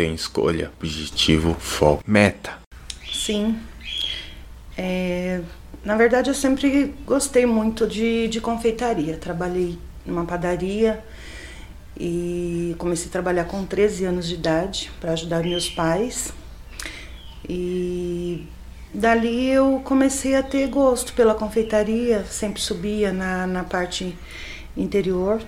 tem escolha, objetivo, foco, meta. Sim. É, na verdade, eu sempre gostei muito de, de confeitaria. Trabalhei numa padaria e comecei a trabalhar com 13 anos de idade para ajudar meus pais. E dali eu comecei a ter gosto pela confeitaria, sempre subia na, na parte interior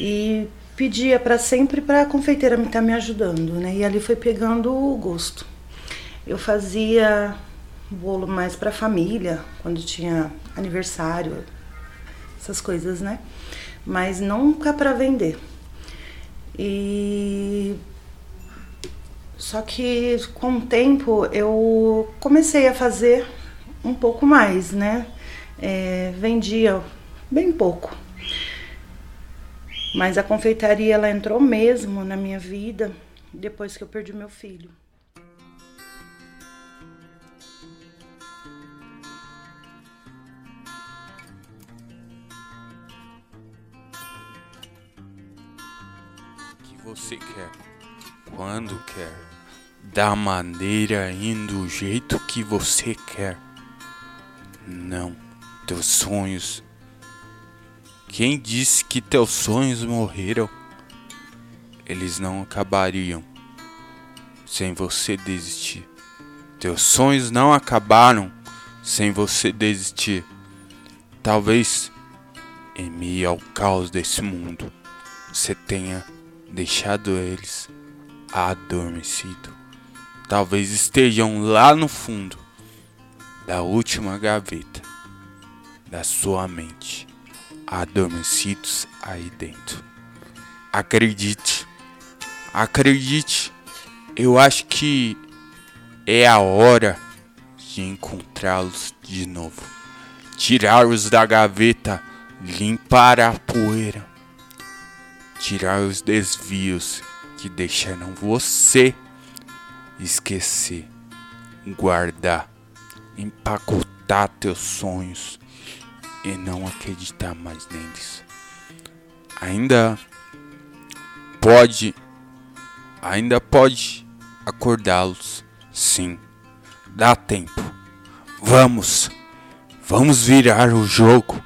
e pedia para sempre para a confeiteira me estar tá me ajudando, né? E ali foi pegando o gosto. Eu fazia bolo mais para família, quando tinha aniversário, essas coisas, né? Mas nunca para vender. E só que com o tempo eu comecei a fazer um pouco mais, né? É, vendia bem pouco. Mas a confeitaria ela entrou mesmo na minha vida depois que eu perdi meu filho. Que você quer, quando quer, da maneira e do jeito que você quer. Não, teus sonhos quem disse que teus sonhos morreram? Eles não acabariam sem você desistir. Teus sonhos não acabaram sem você desistir. Talvez, em meio ao caos desse mundo, você tenha deixado eles adormecido. Talvez estejam lá no fundo da última gaveta da sua mente adormecidos aí dentro. Acredite, acredite, eu acho que é a hora de encontrá-los de novo. Tirá-los da gaveta, limpar a poeira, tirar os desvios que deixaram você esquecer, guardar, empacotar teus sonhos e não acreditar mais neles. Ainda pode, ainda pode acordá-los. Sim, dá tempo. Vamos, vamos virar o jogo.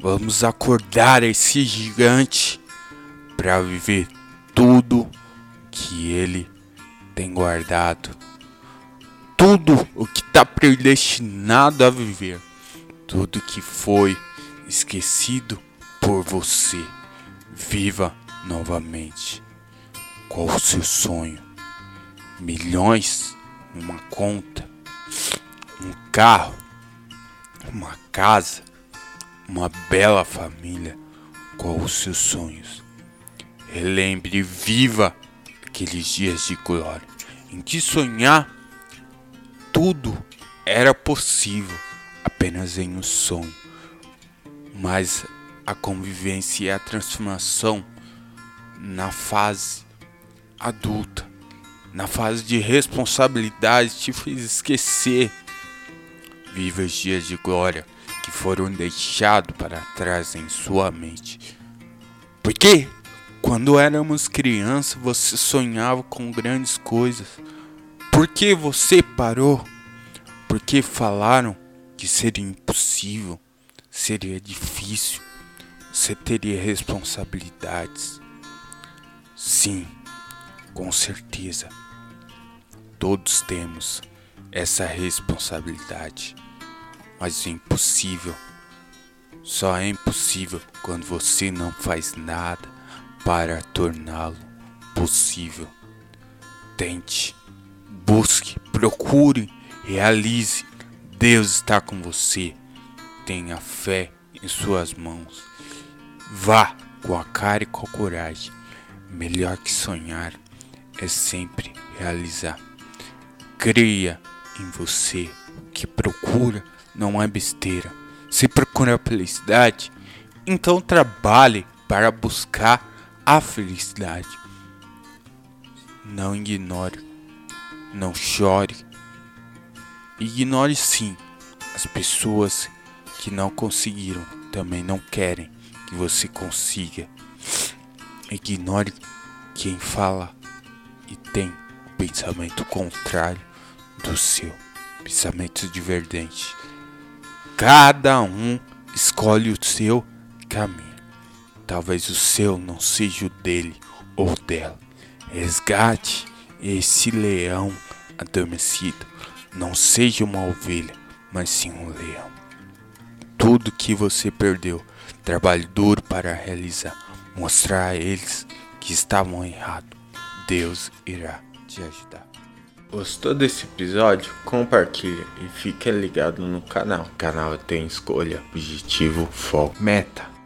Vamos acordar esse gigante para viver tudo que ele tem guardado. Tudo o que está predestinado a viver tudo que foi esquecido por você. Viva novamente. Qual o seu sonho? Milhões numa conta, um carro, uma casa, uma bela família. Qual os seus sonhos? Relembre viva aqueles dias de glória em que sonhar tudo era possível apenas em um sonho, mas a convivência e a transformação na fase adulta, na fase de responsabilidade, te fez esquecer. Viva os dias de glória que foram deixados para trás em sua mente. Porque quando éramos crianças você sonhava com grandes coisas. Por que você parou? Porque falaram que seria impossível, seria difícil, você teria responsabilidades. Sim, com certeza. Todos temos essa responsabilidade. Mas o impossível só é impossível quando você não faz nada para torná-lo possível. Tente, busque, procure, realize Deus está com você. Tenha fé em suas mãos. Vá com a cara e com a coragem. Melhor que sonhar é sempre realizar. Creia em você. Que procura não é besteira. Se procura a felicidade, então trabalhe para buscar a felicidade. Não ignore, não chore Ignore sim as pessoas que não conseguiram, também não querem que você consiga. Ignore quem fala e tem o pensamento contrário do seu, pensamento divergente. Cada um escolhe o seu caminho. Talvez o seu não seja o dele ou dela. Resgate esse leão adormecido. Não seja uma ovelha, mas sim um leão. Tudo que você perdeu, trabalhe duro para realizar, mostrar a eles que estavam errados. Deus irá te ajudar. Gostou desse episódio? Compartilha e fique ligado no canal. O canal tem escolha, objetivo, foco, meta.